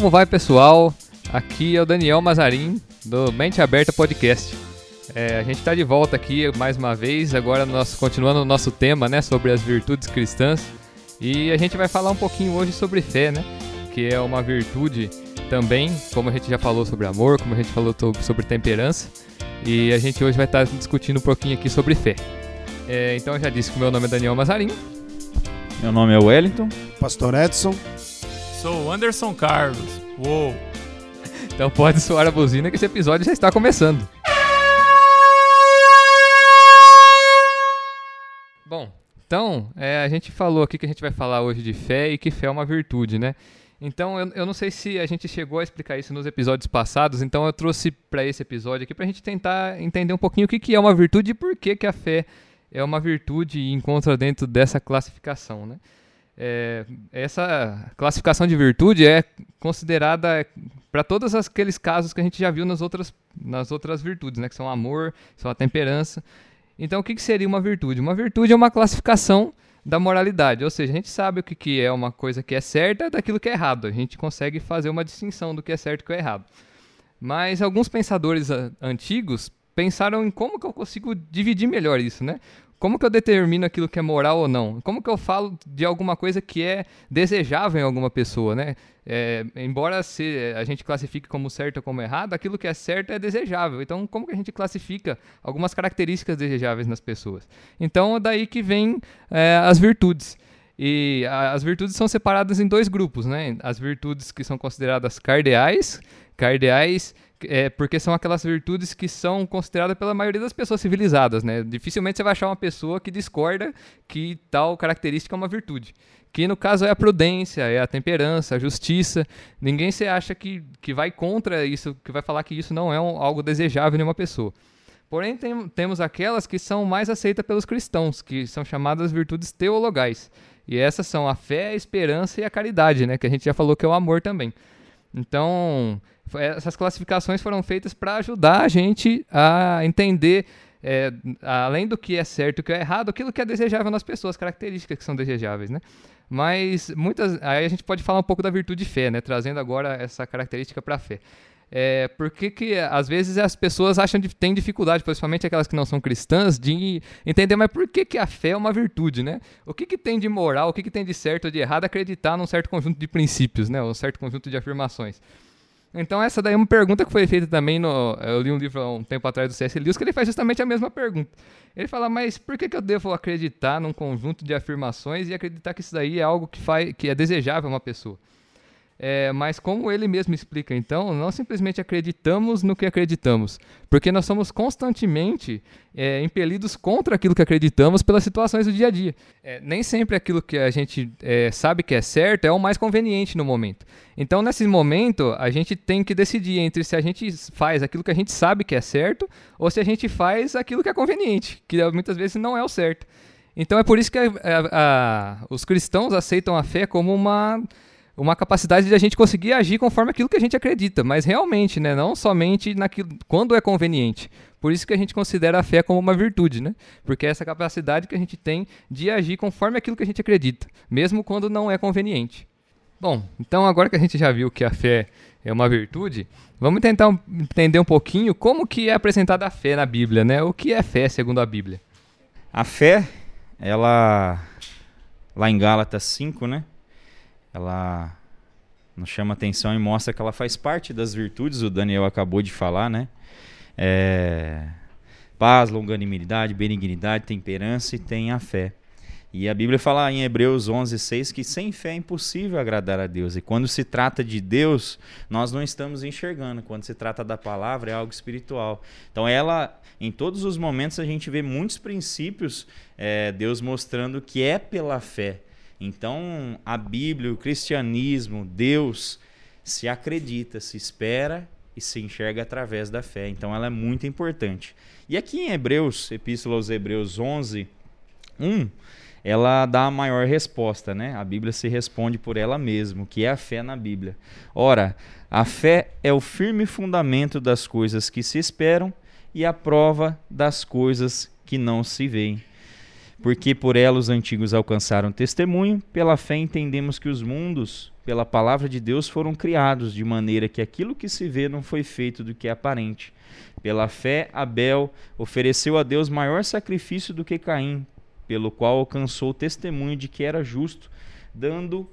Como vai, pessoal? Aqui é o Daniel Mazarin, do Mente Aberta Podcast. É, a gente está de volta aqui mais uma vez, agora nós, continuando o nosso tema né, sobre as virtudes cristãs. E a gente vai falar um pouquinho hoje sobre fé, né? Que é uma virtude também, como a gente já falou sobre amor, como a gente falou sobre temperança. E a gente hoje vai estar tá discutindo um pouquinho aqui sobre fé. É, então eu já disse que o meu nome é Daniel Mazarin. Meu nome é Wellington. Pastor Edson. Sou Anderson Carlos. Uou! Então pode soar a buzina que esse episódio já está começando. Bom, então é, a gente falou aqui que a gente vai falar hoje de fé e que fé é uma virtude, né? Então eu, eu não sei se a gente chegou a explicar isso nos episódios passados, então eu trouxe para esse episódio aqui para a gente tentar entender um pouquinho o que, que é uma virtude e por que, que a fé é uma virtude e encontra dentro dessa classificação, né? É, essa classificação de virtude é considerada para todos aqueles casos que a gente já viu nas outras, nas outras virtudes, né, que são amor, são a temperança. Então, o que, que seria uma virtude? Uma virtude é uma classificação da moralidade, ou seja, a gente sabe o que, que é uma coisa que é certa daquilo que é errado. A gente consegue fazer uma distinção do que é certo e o que é errado. Mas alguns pensadores antigos pensaram em como que eu consigo dividir melhor isso, né? Como que eu determino aquilo que é moral ou não? Como que eu falo de alguma coisa que é desejável em alguma pessoa, né? É, embora se a gente classifique como certo ou como errado, aquilo que é certo é desejável. Então, como que a gente classifica algumas características desejáveis nas pessoas? Então, é daí que vem é, as virtudes. E a, as virtudes são separadas em dois grupos, né? As virtudes que são consideradas cardeais, cardeais é, porque são aquelas virtudes que são consideradas pela maioria das pessoas civilizadas, né? Dificilmente você vai achar uma pessoa que discorda que tal característica é uma virtude. Que no caso é a prudência, é a temperança, a justiça. Ninguém se acha que, que vai contra isso, que vai falar que isso não é um, algo desejável em uma pessoa. Porém, tem, temos aquelas que são mais aceitas pelos cristãos, que são chamadas virtudes teologais. E essas são a fé, a esperança e a caridade, né? Que a gente já falou que é o amor também. Então, essas classificações foram feitas para ajudar a gente a entender, é, além do que é certo e o que é errado, aquilo que é desejável nas pessoas, características que são desejáveis, né? Mas muitas, aí a gente pode falar um pouco da virtude de fé, né? Trazendo agora essa característica para a fé. É, por que, que às vezes as pessoas acham que têm dificuldade, principalmente aquelas que não são cristãs, de entender, mas por que, que a fé é uma virtude, né? O que, que tem de moral, o que, que tem de certo ou de errado acreditar num certo conjunto de princípios, né? Um certo conjunto de afirmações. Então essa daí é uma pergunta que foi feita também no... Eu li um livro há um tempo atrás do C.S. Lewis que ele faz justamente a mesma pergunta. Ele fala, mas por que, que eu devo acreditar num conjunto de afirmações e acreditar que isso daí é algo que, faz, que é desejável a uma pessoa? É, mas como ele mesmo explica, então, não simplesmente acreditamos no que acreditamos, porque nós somos constantemente é, impelidos contra aquilo que acreditamos pelas situações do dia a dia. É, nem sempre aquilo que a gente é, sabe que é certo é o mais conveniente no momento. Então, nesse momento, a gente tem que decidir entre se a gente faz aquilo que a gente sabe que é certo ou se a gente faz aquilo que é conveniente, que muitas vezes não é o certo. Então, é por isso que a, a, a, os cristãos aceitam a fé como uma uma capacidade de a gente conseguir agir conforme aquilo que a gente acredita, mas realmente, né, não somente naquilo quando é conveniente. Por isso que a gente considera a fé como uma virtude, né? Porque é essa capacidade que a gente tem de agir conforme aquilo que a gente acredita, mesmo quando não é conveniente. Bom, então agora que a gente já viu que a fé é uma virtude, vamos tentar entender um pouquinho como que é apresentada a fé na Bíblia, né? O que é fé segundo a Bíblia? A fé, ela lá em Gálatas 5, né? Ela nos chama atenção e mostra que ela faz parte das virtudes, o Daniel acabou de falar, né? É, paz, longanimidade, benignidade, temperança e tem a fé. E a Bíblia fala em Hebreus 11:6 que sem fé é impossível agradar a Deus. E quando se trata de Deus, nós não estamos enxergando. Quando se trata da palavra, é algo espiritual. Então, ela, em todos os momentos, a gente vê muitos princípios, é, Deus mostrando que é pela fé então, a Bíblia, o cristianismo, Deus se acredita, se espera e se enxerga através da fé. Então, ela é muito importante. E aqui em Hebreus, Epístola aos Hebreus 11, 1, ela dá a maior resposta, né? A Bíblia se responde por ela mesma, que é a fé na Bíblia. Ora, a fé é o firme fundamento das coisas que se esperam e a prova das coisas que não se veem porque por ela os antigos alcançaram testemunho, pela fé entendemos que os mundos, pela palavra de Deus, foram criados, de maneira que aquilo que se vê não foi feito do que é aparente. Pela fé, Abel ofereceu a Deus maior sacrifício do que Caim, pelo qual alcançou o testemunho de que era justo, dando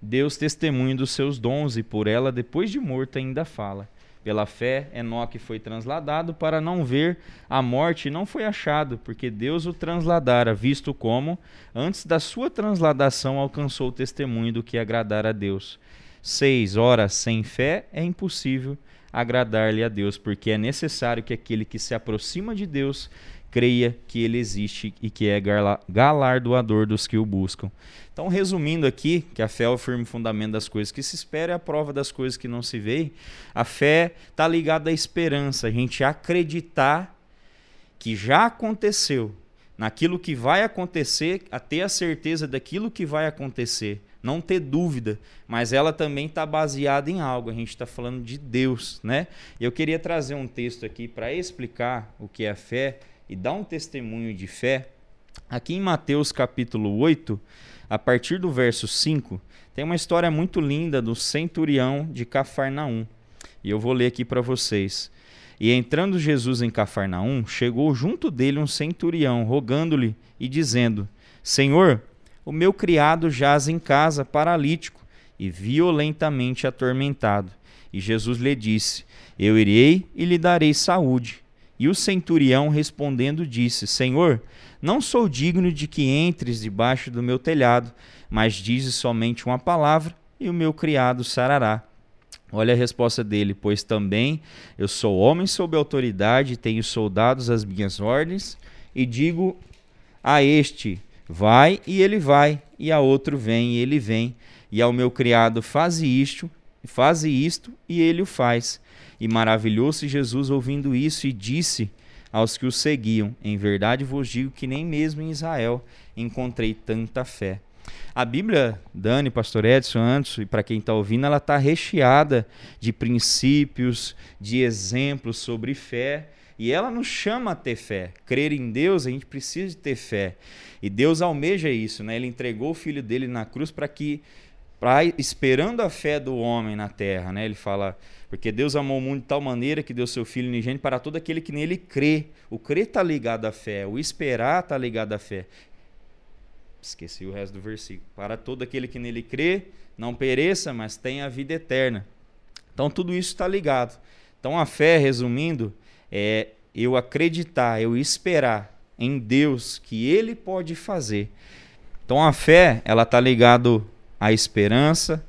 Deus testemunho dos seus dons, e por ela, depois de morto, ainda fala. Pela fé, Enoque foi transladado para não ver a morte e não foi achado, porque Deus o transladara, visto como, antes da sua transladação, alcançou o testemunho do que agradar a Deus. 6. Ora, sem fé é impossível agradar-lhe a Deus, porque é necessário que aquele que se aproxima de Deus creia que ele existe e que é galardoador dos que o buscam. Então, resumindo aqui, que a fé é o firme fundamento das coisas que se espera e a prova das coisas que não se vê. A fé está ligada à esperança, a gente acreditar que já aconteceu, naquilo que vai acontecer, a ter a certeza daquilo que vai acontecer, não ter dúvida, mas ela também está baseada em algo. A gente está falando de Deus, né? Eu queria trazer um texto aqui para explicar o que é a fé e dar um testemunho de fé. Aqui em Mateus capítulo 8, a partir do verso 5, tem uma história muito linda do centurião de Cafarnaum. E eu vou ler aqui para vocês. E entrando Jesus em Cafarnaum, chegou junto dele um centurião, rogando-lhe e dizendo: Senhor, o meu criado jaz em casa, paralítico e violentamente atormentado. E Jesus lhe disse: Eu irei e lhe darei saúde. E o centurião respondendo disse: Senhor, não sou digno de que entres debaixo do meu telhado, mas dizes somente uma palavra e o meu criado sarará. Olha a resposta dele: Pois também eu sou homem sob autoridade, tenho soldados às minhas ordens, e digo a este: Vai, e ele vai, e a outro: Vem, e ele vem, e ao meu criado: Faze isto, faze isto, e ele o faz. E maravilhou-se Jesus ouvindo isso e disse: aos que o seguiam. Em verdade vos digo que nem mesmo em Israel encontrei tanta fé. A Bíblia, Dani, Pastor Edson, antes, e para quem está ouvindo, ela está recheada de princípios, de exemplos sobre fé. E ela nos chama a ter fé. Crer em Deus, a gente precisa de ter fé. E Deus almeja isso, né? Ele entregou o filho dele na cruz para que, pra, esperando a fé do homem na terra, né? Ele fala: porque Deus amou o mundo de tal maneira que deu seu Filho unigênito para todo aquele que nele crê. O crer está ligado à fé, o esperar está ligado à fé. Esqueci o resto do versículo. Para todo aquele que nele crê, não pereça, mas tenha a vida eterna. Então tudo isso está ligado. Então a fé, resumindo, é eu acreditar, eu esperar em Deus que Ele pode fazer. Então a fé, ela está ligado à esperança,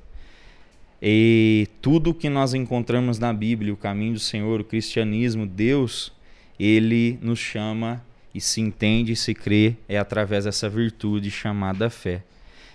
e tudo que nós encontramos na Bíblia, o caminho do Senhor, o cristianismo, Deus, ele nos chama e se entende e se crê é através dessa virtude chamada fé.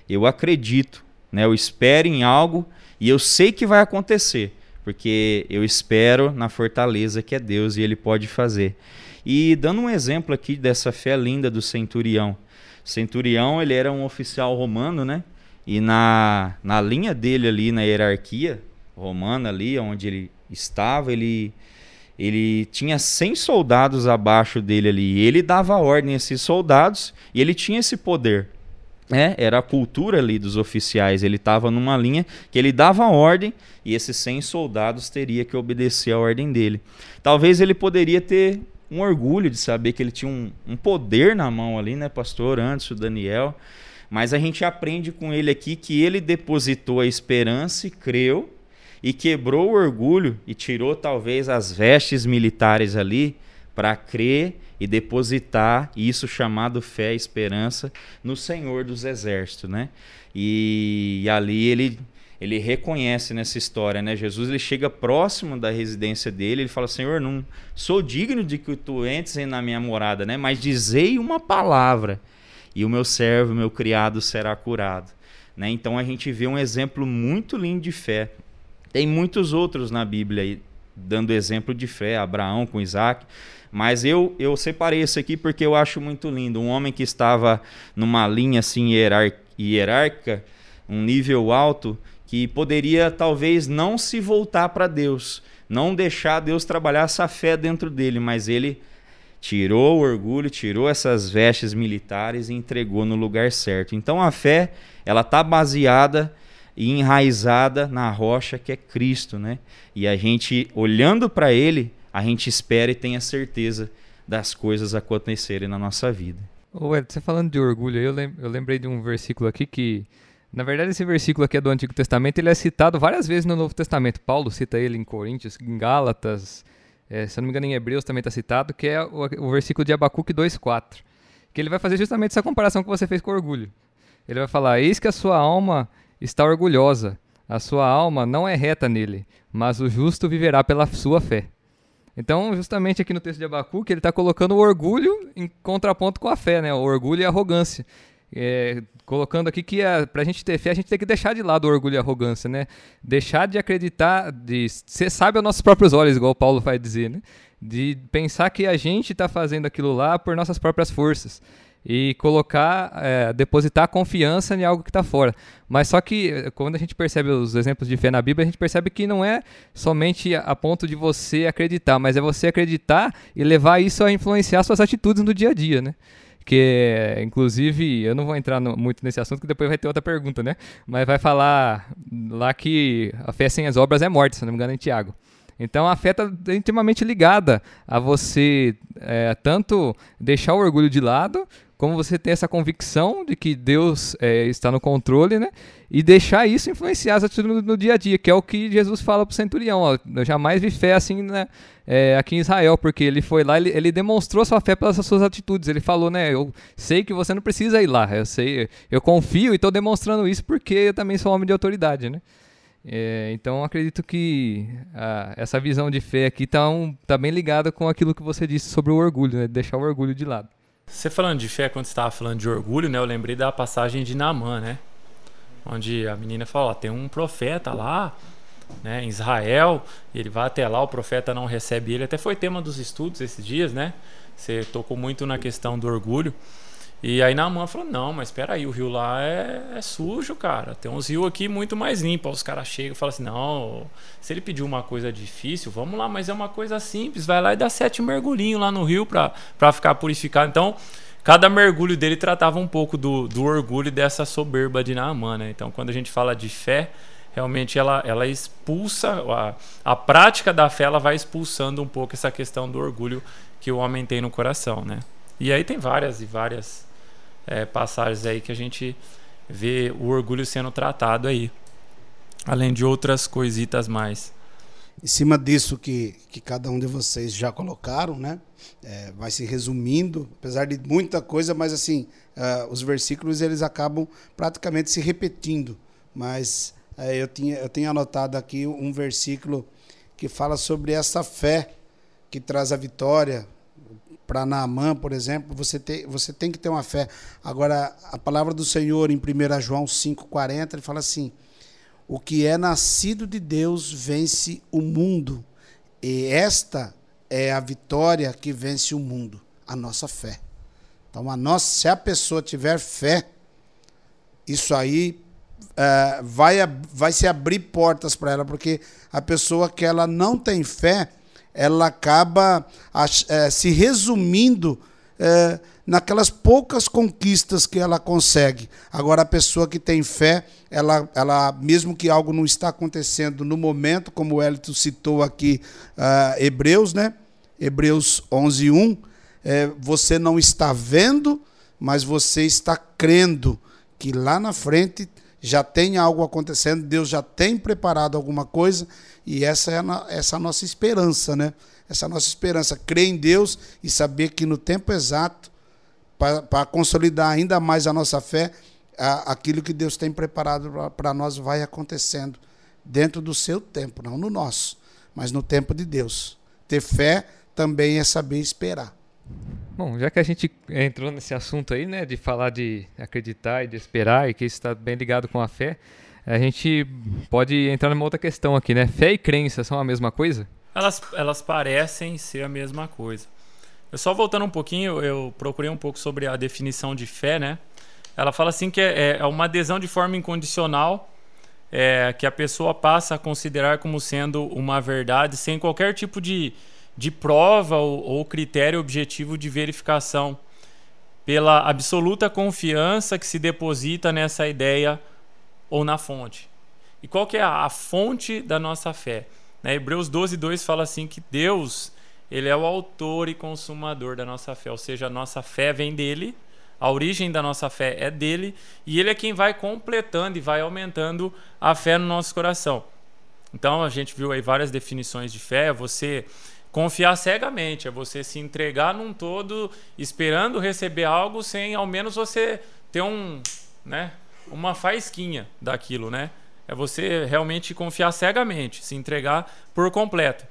Eu acredito, né? Eu espero em algo e eu sei que vai acontecer, porque eu espero na fortaleza que é Deus e ele pode fazer. E dando um exemplo aqui dessa fé linda do centurião. Centurião, ele era um oficial romano, né? E na, na linha dele ali, na hierarquia romana ali, onde ele estava, ele, ele tinha 100 soldados abaixo dele ali. E ele dava ordem a esses soldados e ele tinha esse poder. É, era a cultura ali dos oficiais. Ele estava numa linha que ele dava ordem e esses 100 soldados teria que obedecer a ordem dele. Talvez ele poderia ter um orgulho de saber que ele tinha um, um poder na mão ali, né, pastor? Antes o Daniel. Mas a gente aprende com ele aqui que ele depositou a esperança e creu e quebrou o orgulho e tirou talvez as vestes militares ali para crer e depositar isso chamado fé e esperança no Senhor dos Exércitos, né? E, e ali ele ele reconhece nessa história, né? Jesus ele chega próximo da residência dele, ele fala: Senhor, não sou digno de que tu entres na minha morada, né? Mas dizei uma palavra e o meu servo, meu criado será curado. Né? Então a gente vê um exemplo muito lindo de fé. Tem muitos outros na Bíblia dando exemplo de fé, Abraão com Isaac. Mas eu, eu separei esse aqui porque eu acho muito lindo. Um homem que estava numa linha assim hierárquica, um nível alto, que poderia talvez não se voltar para Deus, não deixar Deus trabalhar essa fé dentro dele, mas ele tirou o orgulho, tirou essas vestes militares e entregou no lugar certo. Então a fé, ela tá baseada e enraizada na rocha que é Cristo, né? E a gente olhando para ele, a gente espera e tem a certeza das coisas acontecerem na nossa vida. Ô, Ed, você falando de orgulho, eu, lem eu lembrei de um versículo aqui que na verdade, esse versículo aqui é do Antigo Testamento, ele é citado várias vezes no Novo Testamento. Paulo cita ele em Coríntios, em Gálatas, é, se eu não me engano, em Hebreus também está citado, que é o, o versículo de Abacuque 2,4. Que ele vai fazer justamente essa comparação que você fez com orgulho. Ele vai falar: Eis que a sua alma está orgulhosa, a sua alma não é reta nele, mas o justo viverá pela sua fé. Então, justamente aqui no texto de Abacuque, ele está colocando o orgulho em contraponto com a fé, né? O orgulho e a arrogância. É, colocando aqui que para a gente ter fé, a gente tem que deixar de lado o orgulho e a arrogância, né? Deixar de acreditar, de ser sábio aos nossos próprios olhos, igual o Paulo vai dizer, né? De pensar que a gente está fazendo aquilo lá por nossas próprias forças e colocar, é, depositar confiança em algo que está fora. Mas só que quando a gente percebe os exemplos de fé na Bíblia, a gente percebe que não é somente a ponto de você acreditar, mas é você acreditar e levar isso a influenciar suas atitudes no dia a dia, né? Que inclusive eu não vou entrar no, muito nesse assunto que depois vai ter outra pergunta, né? Mas vai falar lá que a fé sem as obras é morte, se não me engano, é em Tiago. Então a fé está intimamente ligada a você é, tanto deixar o orgulho de lado, como você ter essa convicção de que Deus é, está no controle, né? E deixar isso influenciar as atitudes no, no, dia a dia, que é o que Jesus fala para o centurião. Ó, eu jamais vi fé assim né, é, aqui em Israel, porque ele foi lá, ele, ele demonstrou sua fé pelas suas atitudes. Ele falou, né? Eu sei que você não precisa ir lá, eu sei, eu confio e estou demonstrando isso porque eu também sou homem de autoridade, né? É, então acredito que a, essa visão de fé aqui está um, tá bem ligada com aquilo que você disse sobre o orgulho, né? Deixar o orgulho de lado. Você falando de fé, quando você estava falando de orgulho, né? Eu lembrei da passagem de Naamã, né? Onde a menina fala, ó, tem um profeta lá, né, em Israel, ele vai até lá, o profeta não recebe ele. Até foi tema dos estudos esses dias, né? Você tocou muito na questão do orgulho. E aí Naamã falou: Não, mas espera aí, o rio lá é, é, sujo, cara. Tem uns rios aqui muito mais limpos. Os caras chegam e falam assim: Não, se ele pediu uma coisa difícil, vamos lá, mas é uma coisa simples. Vai lá e dá sete mergulhinhos lá no rio pra, pra ficar purificado. Então, cada mergulho dele tratava um pouco do, do orgulho dessa soberba de Naamã, né? Então, quando a gente fala de fé, realmente ela, ela expulsa, a, a prática da fé ela vai expulsando um pouco essa questão do orgulho que o homem tem no coração, né? E aí tem várias e várias é, passagens aí que a gente vê o orgulho sendo tratado aí. Além de outras coisitas mais. Em cima disso que, que cada um de vocês já colocaram, né? É, vai se resumindo, apesar de muita coisa, mas assim, uh, os versículos eles acabam praticamente se repetindo. Mas uh, eu, tinha, eu tenho anotado aqui um versículo que fala sobre essa fé que traz a vitória, para Naamã, por exemplo, você tem, você tem que ter uma fé. Agora, a palavra do Senhor em 1 João 5,40, ele fala assim: O que é nascido de Deus vence o mundo, e esta é a vitória que vence o mundo, a nossa fé. Então, a nossa, se a pessoa tiver fé, isso aí uh, vai, vai se abrir portas para ela, porque a pessoa que ela não tem fé, ela acaba é, se resumindo é, naquelas poucas conquistas que ela consegue. Agora, a pessoa que tem fé, ela, ela mesmo que algo não está acontecendo no momento, como o Elito citou aqui, uh, Hebreus, né? Hebreus 11, 1, é, você não está vendo, mas você está crendo que lá na frente já tem algo acontecendo, Deus já tem preparado alguma coisa e essa é a, essa é a nossa esperança, né? Essa é nossa esperança, crer em Deus e saber que no tempo exato, para consolidar ainda mais a nossa fé, a, aquilo que Deus tem preparado para nós vai acontecendo dentro do seu tempo, não no nosso, mas no tempo de Deus. Ter fé também é saber esperar. Bom, já que a gente entrou nesse assunto aí, né, de falar de acreditar e de esperar, e que isso está bem ligado com a fé, a gente pode entrar numa outra questão aqui, né? Fé e crença são a mesma coisa? Elas, elas parecem ser a mesma coisa. Eu só voltando um pouquinho, eu procurei um pouco sobre a definição de fé, né? Ela fala assim que é, é uma adesão de forma incondicional é, que a pessoa passa a considerar como sendo uma verdade sem qualquer tipo de de prova ou, ou critério objetivo de verificação, pela absoluta confiança que se deposita nessa ideia ou na fonte. E qual que é a, a fonte da nossa fé? Né? Hebreus 12, 2 fala assim que Deus ele é o autor e consumador da nossa fé, ou seja, a nossa fé vem dele, a origem da nossa fé é dele, e ele é quem vai completando e vai aumentando a fé no nosso coração. Então a gente viu aí várias definições de fé, você confiar cegamente, é você se entregar num todo, esperando receber algo sem ao menos você ter um, né, uma faísquinha daquilo, né? É você realmente confiar cegamente, se entregar por completo.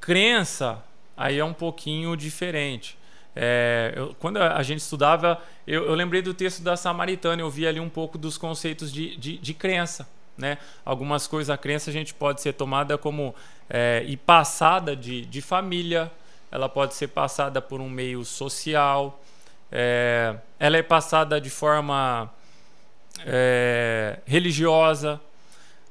Crença aí é um pouquinho diferente. É, eu, quando a gente estudava, eu, eu, lembrei do texto da Samaritana, eu vi ali um pouco dos conceitos de, de, de crença. Né? Algumas coisas, a crença a gente pode ser tomada como é, e passada de, de família, ela pode ser passada por um meio social, é, ela é passada de forma é, religiosa.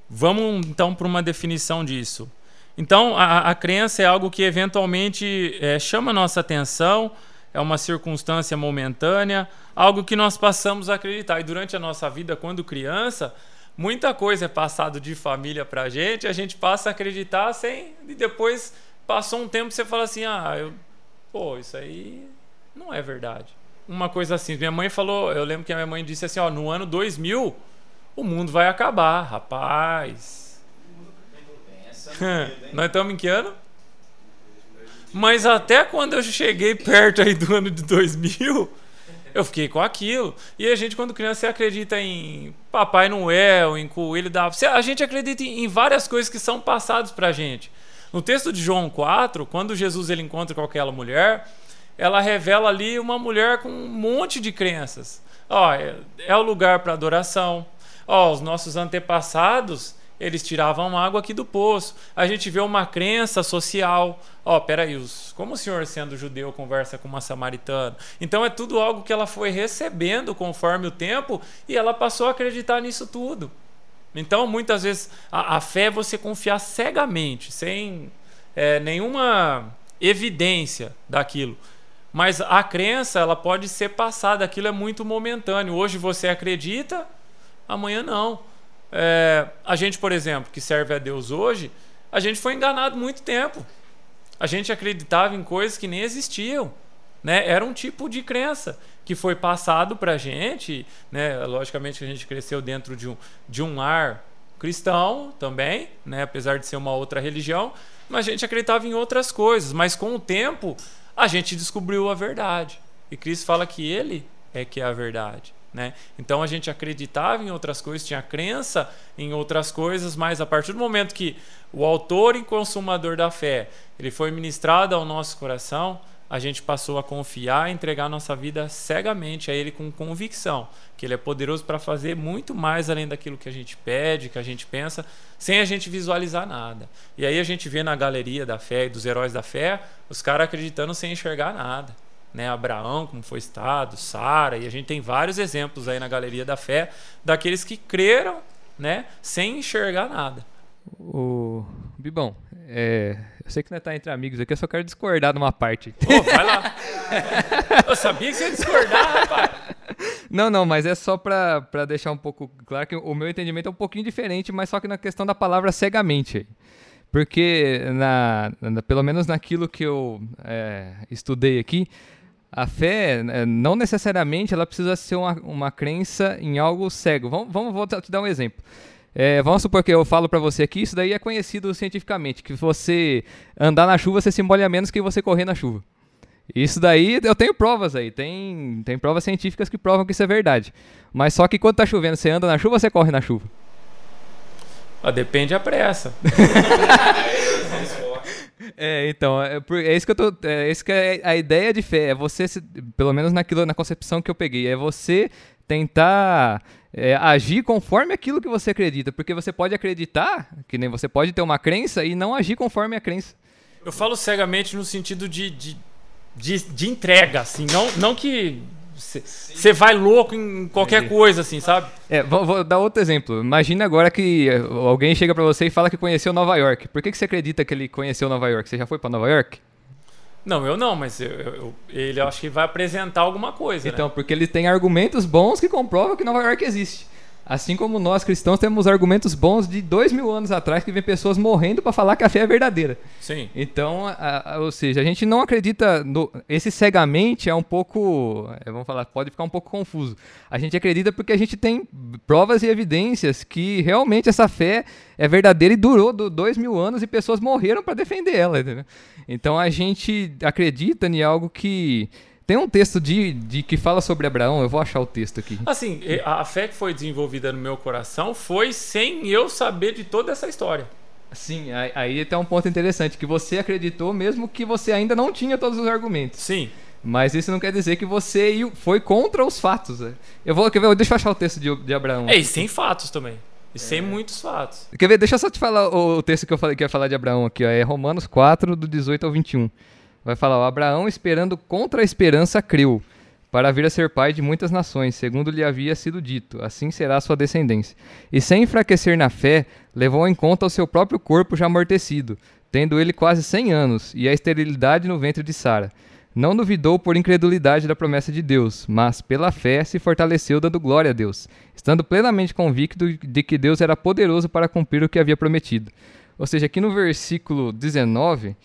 Vamos então para uma definição disso. Então, a, a crença é algo que eventualmente chama nossa atenção, é uma circunstância momentânea, algo que nós passamos a acreditar. E durante a nossa vida, quando criança, muita coisa é passado de família para a gente, a gente passa a acreditar sem. E depois passou um tempo você fala assim: ah, eu, pô, isso aí não é verdade uma coisa assim. Minha mãe falou, eu lembro que a minha mãe disse assim, ó, no ano 2000 o mundo vai acabar, rapaz. Nós estamos em que ano? Mas até quando eu cheguei perto aí do ano de 2000, eu fiquei com aquilo. E a gente, quando criança, acredita em Papai Noel, em Coelho da... A gente acredita em várias coisas que são passadas pra gente. No texto de João 4, quando Jesus ele encontra com aquela mulher, ela revela ali uma mulher com um monte de crenças. Ó, é, é o lugar para adoração. Ó, os nossos antepassados, eles tiravam água aqui do poço. A gente vê uma crença social. Ó, peraí, os, como o senhor, sendo judeu, conversa com uma samaritana? Então é tudo algo que ela foi recebendo conforme o tempo e ela passou a acreditar nisso tudo. Então, muitas vezes, a, a fé é você confiar cegamente, sem é, nenhuma evidência daquilo. Mas a crença, ela pode ser passada, aquilo é muito momentâneo. Hoje você acredita, amanhã não. É, a gente, por exemplo, que serve a Deus hoje, a gente foi enganado muito tempo. A gente acreditava em coisas que nem existiam. Né? Era um tipo de crença que foi passado para a gente. Né? Logicamente, a gente cresceu dentro de um, de um ar cristão também, né? apesar de ser uma outra religião, mas a gente acreditava em outras coisas. Mas com o tempo, a gente descobriu a verdade. E Cristo fala que ele é que é a verdade. Né? Então a gente acreditava em outras coisas, tinha crença em outras coisas, mas a partir do momento que o autor e consumador da fé ele foi ministrado ao nosso coração, a gente passou a confiar e entregar nossa vida cegamente a Ele com convicção, que Ele é poderoso para fazer muito mais além daquilo que a gente pede, que a gente pensa, sem a gente visualizar nada. E aí a gente vê na galeria da fé e dos heróis da fé, os caras acreditando sem enxergar nada. Né, Abraão, como foi estado, Sara, e a gente tem vários exemplos aí na galeria da fé daqueles que creram, né, sem enxergar nada. O Bibão, é, eu sei que não está entre amigos aqui, eu só quero discordar de uma parte. Pô, vai lá. eu sabia que você ia discordar, rapaz. Não, não, mas é só para deixar um pouco claro que o meu entendimento é um pouquinho diferente, mas só que na questão da palavra cegamente. Porque, na, na pelo menos naquilo que eu é, estudei aqui, a fé, é, não necessariamente, ela precisa ser uma, uma crença em algo cego. Vamos, vamos vou te dar um exemplo. É, vamos supor que eu falo para você aqui, isso daí é conhecido cientificamente, que você andar na chuva você se molha menos que você correr na chuva. Isso daí eu tenho provas aí, tem, tem provas científicas que provam que isso é verdade. Mas só que quando tá chovendo, você anda na chuva ou você corre na chuva? Ah, depende a pressa. é, então, é, é, isso que eu tô. É isso que é a ideia de fé. É você, pelo menos naquilo, na concepção que eu peguei, é você tentar é, agir conforme aquilo que você acredita. Porque você pode acreditar, que nem você pode ter uma crença e não agir conforme a crença. Eu falo cegamente no sentido de, de, de, de entrega, assim. Não, não que você vai louco em qualquer coisa, assim, sabe? É, vou, vou dar outro exemplo. Imagina agora que eh, alguém chega pra você e fala que conheceu Nova York. Por que, que você acredita que ele conheceu Nova York? Você já foi pra Nova York? Não, eu não, mas eu, eu- ele acho que vai apresentar alguma coisa. Então, né? porque ele tem argumentos bons que comprovam que Nova York existe. Assim como nós cristãos temos argumentos bons de dois mil anos atrás que vem pessoas morrendo pra falar que a fé é verdadeira. Sim. Então, a- a- ou seja, a gente não acredita. No, esse cegamente é um pouco. é, vamos falar, pode ficar um pouco confuso. A gente acredita porque a gente tem provas e evidências que realmente essa fé é verdadeira e durou do, dois mil anos e pessoas morreram para defender ela. entendeu? Então a gente acredita em algo que. Tem um texto de, de que fala sobre Abraão, eu vou achar o texto aqui. Assim, a fé que foi desenvolvida no meu coração foi sem eu saber de toda essa história. Sim, aí, aí tem um ponto interessante, que você acreditou mesmo que você ainda não tinha todos os argumentos. Sim. Mas isso não quer dizer que você foi contra os fatos. né? Eu vou, quer ver, deixa eu achar o texto de, de Abraão. É, e sem fatos também. E sem muitos fatos. Quer ver? Deixa eu só te falar o, o texto que eu falei que ia falar de Abraão aqui, ó. É Romanos 4, do 18 ao 21. Vai falar, ó, Abraão, esperando contra a esperança, creu, para vir a ser pai de muitas nações, segundo lhe havia sido dito, assim será a sua descendência. E sem enfraquecer na fé, levou em conta o seu próprio corpo já amortecido, tendo ele quase cem anos, e a esterilidade no ventre de Sara. Não duvidou por incredulidade da promessa de Deus, mas pela fé se fortaleceu dando glória a Deus, estando plenamente convicto de que Deus era poderoso para cumprir o que havia prometido. Ou seja, aqui no versículo 19,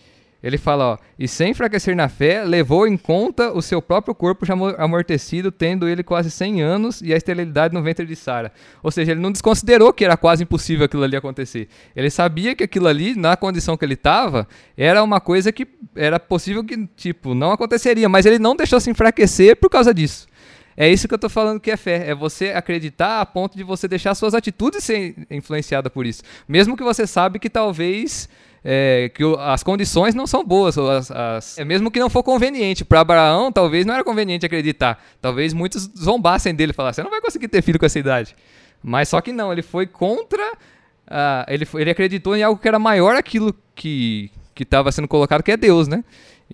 ele fala, ó, e sem enfraquecer na fé, levou em conta o seu próprio corpo já amor- amortecido, tendo ele quase 100 anos e a esterilidade no ventre de Sara. Ou seja, ele não desconsiderou que era quase impossível aquilo ali acontecer. Ele sabia que aquilo ali, na condição que ele estava, era uma coisa que era possível que, tipo, não aconteceria, mas ele não deixou se enfraquecer por causa disso. É isso que eu tô falando que é fé. É você acreditar a ponto de você deixar suas atitudes ser influenciadas por isso. Mesmo que você sabe que talvez é, que o- as condições não são boas. as- as- é, mesmo que não for conveniente. Para Abraão, talvez não era conveniente acreditar. Talvez muitos zombassem dele e falassem, você não vai conseguir ter filho com essa idade. Mas só que não, ele foi contra. ah, ele, ele acreditou em algo que era maior aquilo que estava sendo colocado, que é Deus, né?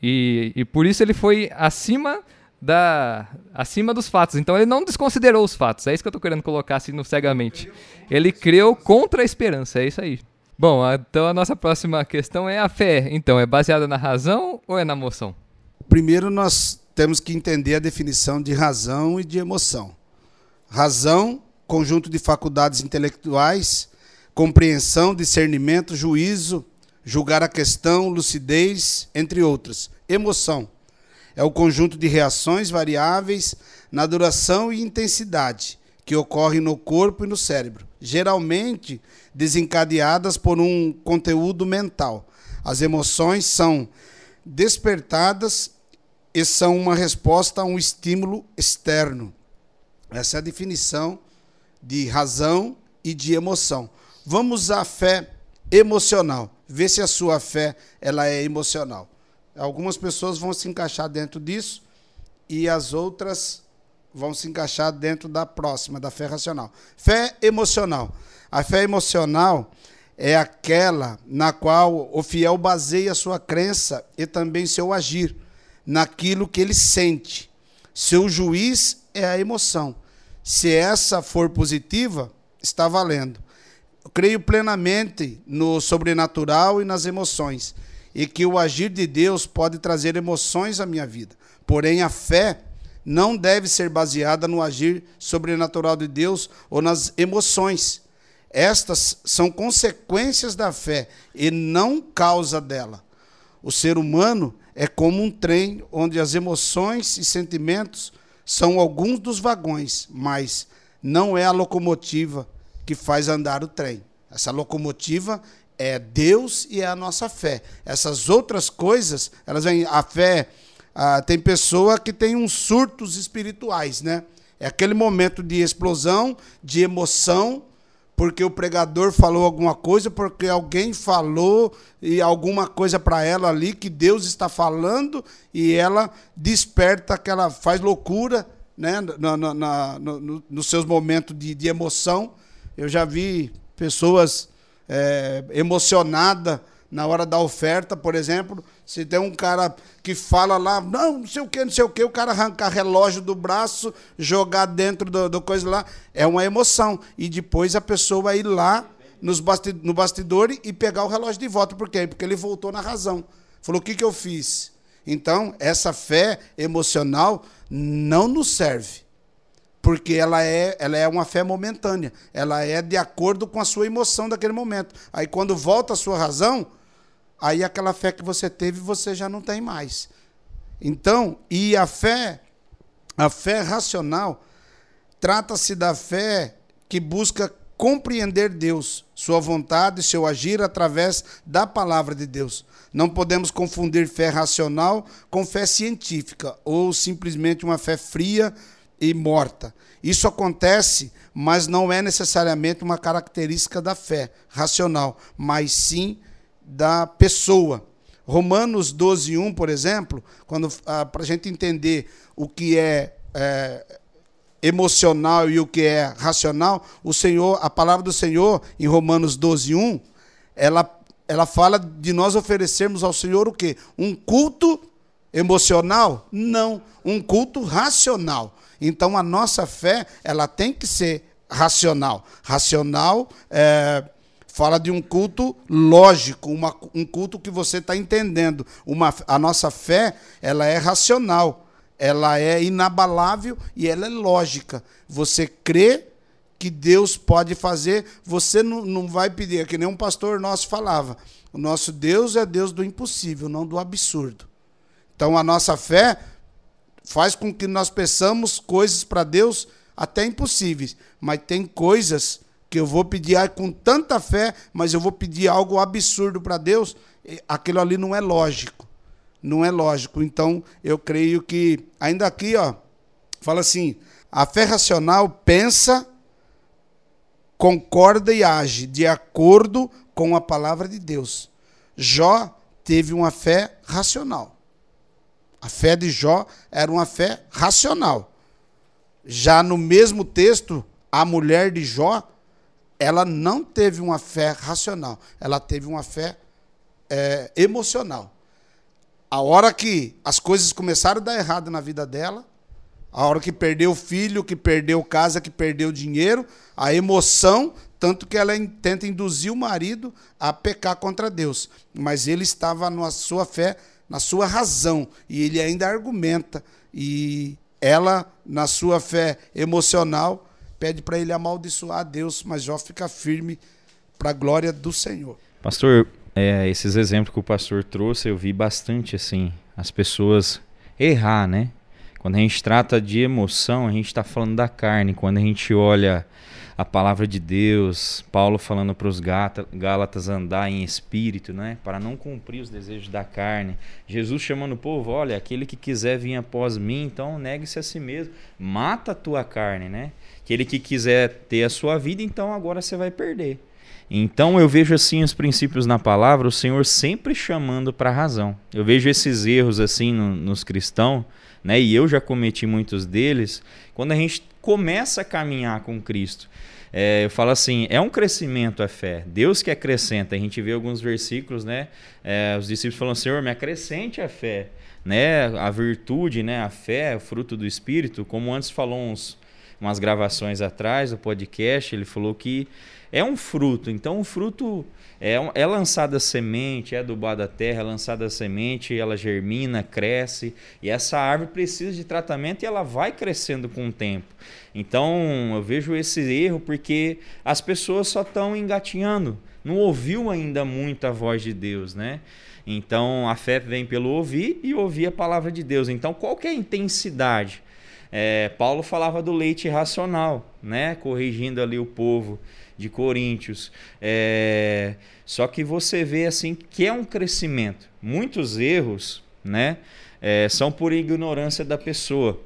E, e por isso ele foi acima da acima dos fatos. Então ele não desconsiderou os fatos. É isso que eu tô querendo colocar assim no cegamente. Ele creu contra a esperança. É isso aí. Bom, então a nossa próxima questão é a fé. Então, é baseada na razão ou é na emoção? Primeiro, nós temos que entender a definição de razão e de emoção. Razão, conjunto de faculdades intelectuais, compreensão, discernimento, juízo, julgar a questão, lucidez, entre outras. Emoção é o conjunto de reações variáveis na duração e intensidade que ocorrem no corpo e no cérebro, geralmente desencadeadas por um conteúdo mental. As emoções são despertadas e são uma resposta a um estímulo externo. Essa é a definição de razão e de emoção. Vamos à fé emocional. Ver se a sua fé ela é emocional. Algumas pessoas vão se encaixar dentro disso e as outras vão se encaixar dentro da próxima, da fé racional. Fé emocional. A fé emocional é aquela na qual o fiel baseia sua crença e também seu agir naquilo que ele sente. Seu juiz é a emoção. Se essa for positiva, está valendo. Eu creio plenamente no sobrenatural e nas emoções, e que o agir de Deus pode trazer emoções à minha vida. Porém, a fé não deve ser baseada no agir sobrenatural de Deus ou nas emoções. Estas são consequências da fé e não causa dela. O ser humano é como um trem onde as emoções e sentimentos são alguns dos vagões, mas não é a locomotiva que faz andar o trem. Essa locomotiva é Deus e é a nossa fé. Essas outras coisas, elas vêm. A fé, ah, tem pessoa que tem uns surtos espirituais, né? É aquele momento de explosão, de emoção, porque o pregador falou alguma coisa, porque alguém falou e alguma coisa para ela ali que Deus está falando e ela desperta, que ela faz loucura, né? Na, na, na, no, nos seus momentos de, de emoção. Eu já vi pessoas é, emocionadas na hora da oferta, por exemplo, se tem um cara que fala lá, não, não sei o que, não sei o que, o cara arrancar relógio do braço, jogar dentro do, do coisa lá, é uma emoção. E depois a pessoa ir lá nos basti no bastidor e pegar o relógio de volta. Por quê? Porque ele voltou na razão. Falou, o que, que eu fiz? Então, essa fé emocional não nos serve porque ela é, ela é uma fé momentânea. Ela é de acordo com a sua emoção daquele momento. Aí quando volta a sua razão, aí aquela fé que você teve, você já não tem mais. Então, e a fé, a fé racional, trata-se da fé que busca compreender Deus, sua vontade, seu agir através da palavra de Deus. Não podemos confundir fé racional com fé científica ou simplesmente uma fé fria e morta. Isso acontece, mas não é necessariamente uma característica da fé racional, mas sim da pessoa. Romanos 12, 1, por exemplo, quando ah, para a gente entender o que é, é, emocional e o que é racional, o Senhor, a palavra do Senhor em Romanos 12, 1, ela, ela fala de nós oferecermos ao Senhor o quê? Um culto emocional? Não, um culto racional. Então a nossa fé ela tem que ser racional. Racional é, fala de um culto lógico, uma, um culto que você está entendendo. Uma, a nossa fé ela é racional, ela é inabalável e ela é lógica. Você crê que Deus pode fazer, você não, não vai pedir, é que nem um pastor nosso falava. O nosso Deus é Deus do impossível, não do absurdo. Então a nossa fé faz com que nós peçamos coisas para Deus até impossíveis, mas tem coisas que eu vou pedir com tanta fé, mas eu vou pedir algo absurdo para Deus, aquilo ali não é lógico. Não é lógico. Então, eu creio que ainda aqui, ó, fala assim: a fé racional pensa, concorda e age de acordo com a palavra de Deus. Jó teve uma fé racional. A fé de Jó era uma fé racional. Já no mesmo texto, a mulher de Jó, ela não teve uma fé racional, ela teve uma fé é, emocional. A hora que as coisas começaram a dar errado na vida dela, a hora que perdeu filho, que perdeu casa, que perdeu dinheiro, a emoção, tanto que ela tenta induzir o marido a pecar contra Deus. Mas ele estava na sua fé na sua razão, e ele ainda argumenta. E ela, na sua fé emocional, pede para ele amaldiçoar Deus, mas Jó fica firme para a glória do Senhor. Pastor, é, esses exemplos que o pastor trouxe, eu vi bastante assim, as pessoas errar, né? Quando a gente trata de emoção, a gente está falando da carne. Quando a gente olha a palavra de Deus, Paulo falando para os Gálatas andar em espírito, né, para não cumprir os desejos da carne. Jesus chamando o povo, olha, aquele que quiser vir após mim, então negue-se a si mesmo, mata a tua carne, né? Aquele que quiser ter a sua vida, então agora você vai perder. Então eu vejo assim os princípios na palavra, o Senhor sempre chamando para a razão. Eu vejo esses erros assim no, nos cristãos, né? E eu já cometi muitos deles. Quando a gente começa a caminhar com Cristo, é, eu falo assim, é um crescimento a fé. Deus que acrescenta. A gente vê alguns versículos, né? É, os discípulos falam, Senhor, me acrescente a fé. Né? A virtude, né? a fé, o fruto do Espírito, como antes falou uns, umas gravações atrás, o podcast, ele falou que é um fruto. Então, o fruto é, é lançada a semente, é adubada a terra, é lançada a semente, ela germina, cresce. E essa árvore precisa de tratamento e ela vai crescendo com o tempo. Então eu vejo esse erro porque as pessoas só estão engatinhando, não ouviu ainda muito a voz de Deus, né? Então a fé vem pelo ouvir e ouvir a palavra de Deus. Então qual é a intensidade? É, Paulo falava do leite racional, né? Corrigindo ali o povo de Coríntios. É, só que você vê assim que é um crescimento. Muitos erros, né? É, são por ignorância da pessoa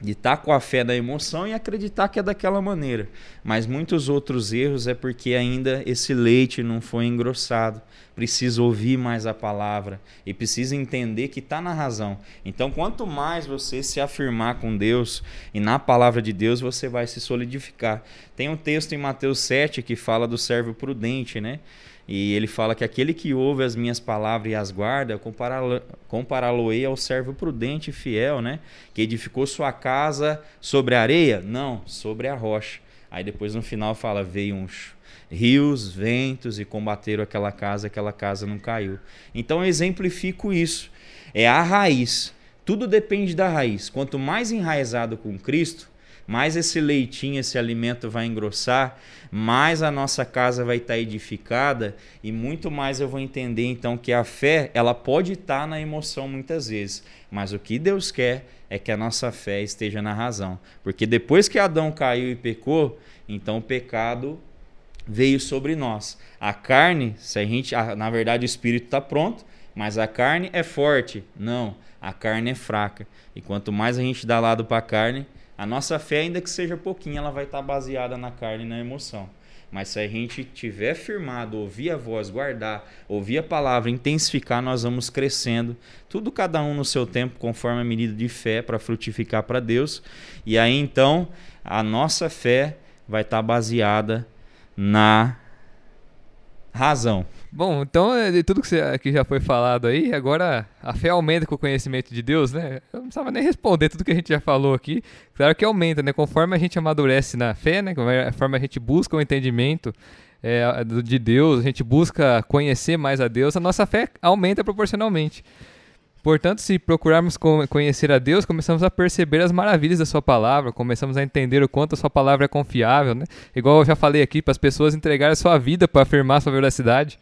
de estar tá com a fé da emoção e acreditar que é daquela maneira. Mas muitos outros erros é porque ainda esse leite não foi engrossado. Precisa ouvir mais a palavra e precisa entender que está na razão. Então, quanto mais você se afirmar com Deus e na palavra de Deus, você vai se solidificar. Tem um texto em Mateus 7 que fala do servo prudente, né? E ele fala que aquele que ouve as minhas palavras e as guarda, compará-lo-ei ao servo prudente e fiel, né? Que edificou sua casa sobre a areia? Não, sobre a rocha. Aí depois no final fala: veio uns rios, ventos e combateram aquela casa, aquela casa não caiu. Então eu exemplifico isso. É a raiz. Tudo depende da raiz. Quanto mais enraizado com Cristo, mais esse leitinho, esse alimento vai engrossar, mais a nossa casa vai estar edificada e muito mais eu vou entender então que a fé, ela pode estar na emoção muitas vezes, mas o que Deus quer é que a nossa fé esteja na razão, porque depois que Adão caiu e pecou, então o pecado veio sobre nós. A carne, se a gente, na verdade o espírito está pronto, mas a carne é forte. Não, a carne é fraca. E quanto mais a gente dá lado para a carne, a nossa fé, ainda que seja pouquinho, ela vai estar baseada na carne e na emoção. Mas se a gente tiver firmado, ouvir a voz, guardar, ouvir a palavra, intensificar, nós vamos crescendo. Tudo cada um no seu tempo, conforme a medida de fé para frutificar para Deus. E aí então, a nossa fé vai estar baseada na razão. Bom, então, é, de tudo que, você, que já foi falado aí, agora a fé aumenta com o conhecimento de Deus, né? Eu não precisava nem responder tudo que a gente já falou aqui. Claro que aumenta, né? Conforme a gente amadurece na fé, né? Conforme a gente busca o entendimento é, de Deus, a gente busca conhecer mais a Deus, a nossa fé aumenta proporcionalmente. Portanto, se procurarmos conhecer a Deus, começamos a perceber as maravilhas da Sua palavra, começamos a entender o quanto a Sua palavra é confiável, né? Igual eu já falei aqui, para as pessoas entregarem a sua vida para afirmar a sua veracidade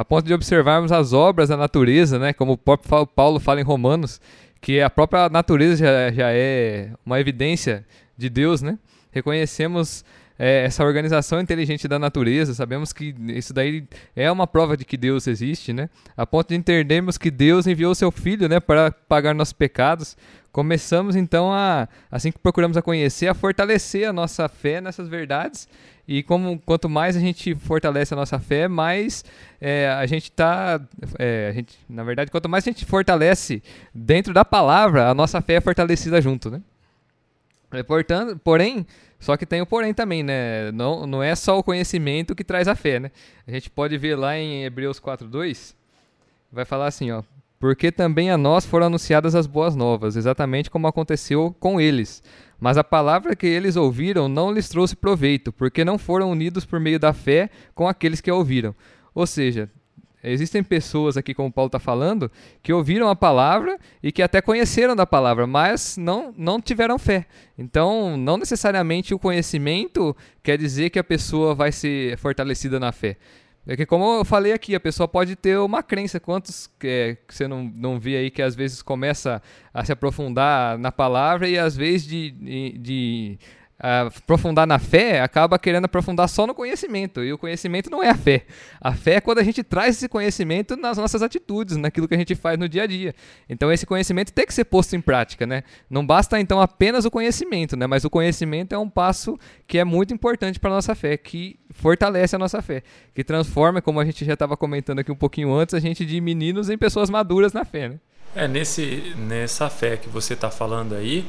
a ponto de observarmos as obras da natureza, né? Como o próprio Paulo fala em Romanos, que a própria natureza já, já é uma evidência de Deus, né? Reconhecemos é, essa organização inteligente da natureza, sabemos que isso daí é uma prova de que Deus existe, né? A ponto de entendermos que Deus enviou seu Filho, né, para pagar nossos pecados. Começamos então a, assim que procuramos a conhecer, a fortalecer a nossa fé nessas verdades e como, quanto mais a gente fortalece a nossa fé, mais é, a gente está. É, na verdade, quanto mais a gente fortalece dentro da palavra, a nossa fé é fortalecida junto, né? É, portanto, porém, só que tem o porém também, né? Não, não é só o conhecimento que traz a fé, né? A gente pode ver lá em Hebreus 4:2, vai falar assim, ó: "Porque também a nós foram anunciadas as boas novas, exatamente como aconteceu com eles." Mas a palavra que eles ouviram não lhes trouxe proveito, porque não foram unidos por meio da fé com aqueles que a ouviram. Ou seja, existem pessoas aqui, como Paulo está falando, que ouviram a palavra e que até conheceram da palavra, mas não, não tiveram fé. Então, não necessariamente o conhecimento quer dizer que a pessoa vai ser fortalecida na fé. É que, como eu falei aqui, a pessoa pode ter uma crença. Quantos é, que você não, não vê aí que às vezes começa a se aprofundar na palavra e às vezes de, de, de aprofundar na fé, acaba querendo aprofundar só no conhecimento. E o conhecimento não é a fé. A fé é quando a gente traz esse conhecimento nas nossas atitudes, naquilo que a gente faz no dia a dia. Então esse conhecimento tem que ser posto em prática, né? Não basta então apenas o conhecimento, né? Mas o conhecimento é um passo que é muito importante para nossa fé, que fortalece a nossa fé, que transforma, como a gente já estava comentando aqui um pouquinho antes, a gente de meninos em pessoas maduras na fé, né? É, nesse, nessa fé que você está falando aí,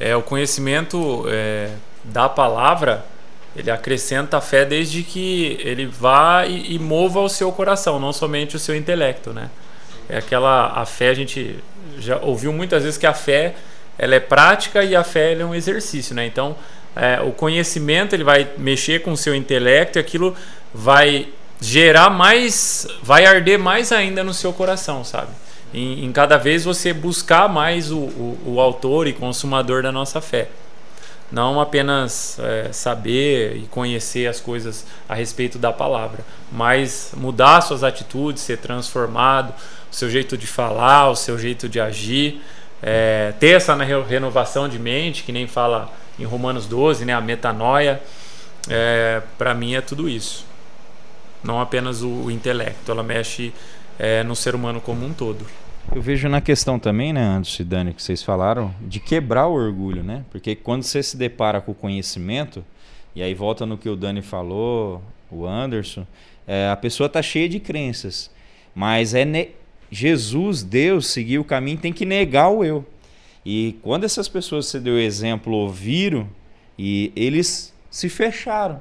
é, o conhecimento é, da palavra ele acrescenta a fé desde que ele vá e, e, mova o seu coração, não somente o seu intelecto, né? É aquela a fé a gente já ouviu muitas vezes que a fé ela é prática e a fé é um exercício, né? Então é, o conhecimento ele vai mexer com o seu intelecto e aquilo vai gerar mais, vai arder mais ainda no seu coração, sabe? Em, em cada vez você buscar mais o, o, o, autor e consumador da nossa fé. Não apenas é, saber e conhecer as coisas a respeito da palavra, mas mudar suas atitudes, ser transformado, o seu jeito de falar, o seu jeito de agir, é, ter essa renovação de mente, que nem fala em Romanos 12, né, a metanoia. É, Para mim é tudo isso. Não apenas o, o intelecto, ela mexe é, no ser humano como um todo. Eu vejo na questão também, né, Anderson e Dani, que vocês falaram, de quebrar o orgulho, né? Porque quando você se depara com o conhecimento, e aí volta no que o Dani falou, o Anderson, é, a pessoa está cheia de crenças, mas é ne... Jesus, Deus, seguir o caminho, tem que negar o eu. E quando essas pessoas você deu exemplo ouviram, e eles se fecharam.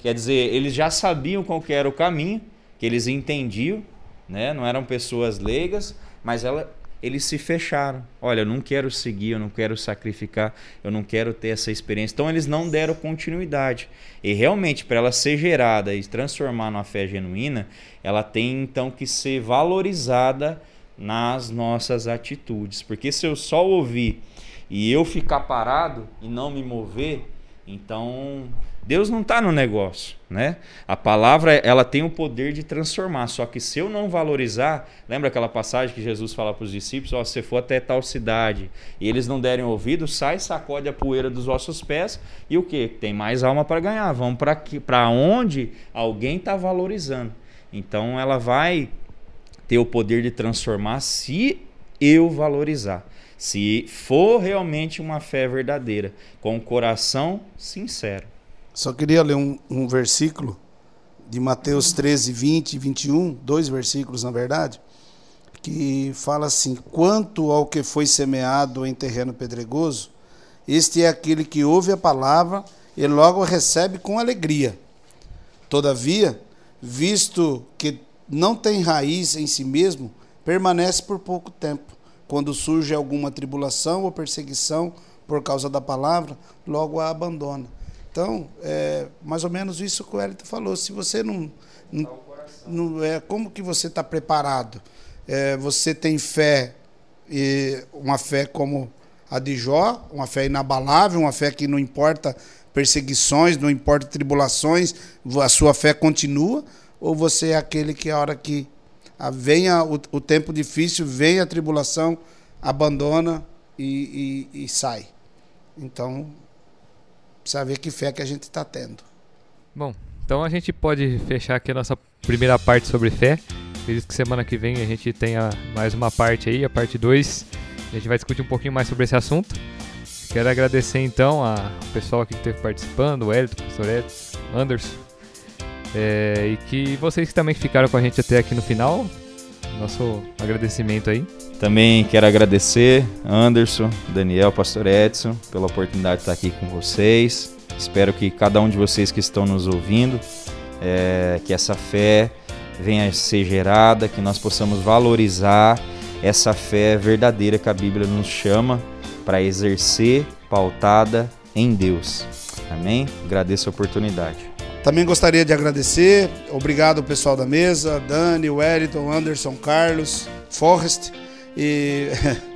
Quer dizer, eles já sabiam qual era o caminho, que eles entendiam, né? Não eram pessoas leigas, mas ela, eles se fecharam. Olha, eu não quero seguir, eu não quero sacrificar, eu não quero ter essa experiência. Então eles não deram continuidade. E realmente, para ela ser gerada e transformar numa fé genuína, ela tem então que ser valorizada nas nossas atitudes. Porque se eu só ouvir e eu ficar parado e não me mover, então Deus não está no negócio, né? A palavra ela tem o poder de transformar. Só que se eu não valorizar, lembra aquela passagem que Jesus fala para os discípulos: ó, se você for até tal cidade e eles não derem ouvido, sai, sacode a poeira dos vossos pés e o que? Tem mais alma para ganhar. Vamos para onde alguém está valorizando. Então ela vai ter o poder de transformar se eu valorizar. Se for realmente uma fé verdadeira, com o coração sincero. Só queria ler um, um versículo de Mateus 13, 20 e 21, dois versículos na verdade, que fala assim: Quanto ao que foi semeado em terreno pedregoso, este é aquele que ouve a palavra e logo recebe com alegria. Todavia, visto que não tem raiz em si mesmo, permanece por pouco tempo. Quando surge alguma tribulação ou perseguição por causa da palavra, logo a abandona. Então, é mais ou menos isso que o Elito falou. Se você não. não, não é, como que você está preparado? É, você tem fé, e uma fé como a de Jó, uma fé inabalável, uma fé que não importa perseguições, não importa tribulações, a sua fé continua? Ou você é aquele que a hora que venha o, o tempo difícil, vem a tribulação, abandona e, e, e sai? Então, precisa ver que fé que a gente está tendo. Bom, então a gente pode fechar aqui a nossa primeira parte sobre fé. Acredito que semana que vem a gente tenha mais uma parte aí, a parte 2. A gente vai discutir um pouquinho mais sobre esse assunto. Quero agradecer então ao pessoal que esteve participando, o Elton, o Pastor Edson, Anderson. É, e que vocês que também ficaram com a gente até aqui no final, nosso agradecimento aí. Também quero agradecer Anderson, Daniel, Pastor Edson, pela oportunidade de estar aqui com vocês. Espero que cada um de vocês que estão nos ouvindo, é, que essa fé venha a ser gerada, que nós possamos valorizar essa fé verdadeira que a Bíblia nos chama para exercer, pautada em Deus. Amém? Agradeço a oportunidade. Também gostaria de agradecer, obrigado ao pessoal da mesa, Dani, Wellington, Anderson, Carlos, Forrest e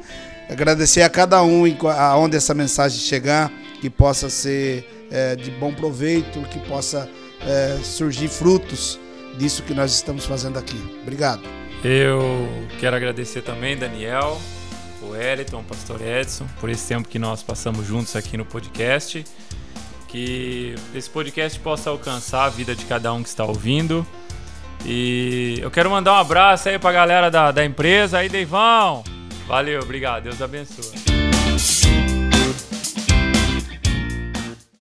agradecer a cada um aonde essa mensagem chegar, que possa ser é, de bom proveito, que possa é, surgir frutos disso que nós estamos fazendo aqui. Obrigado. Eu quero agradecer também, Daniel, o Eliton, o Pastor Edson, por esse tempo que nós passamos juntos aqui no podcast. Que esse podcast possa alcançar a vida de cada um que está ouvindo e eu quero mandar um abraço aí pra galera da, da empresa aí, Deivão. Valeu, obrigado. Deus abençoe.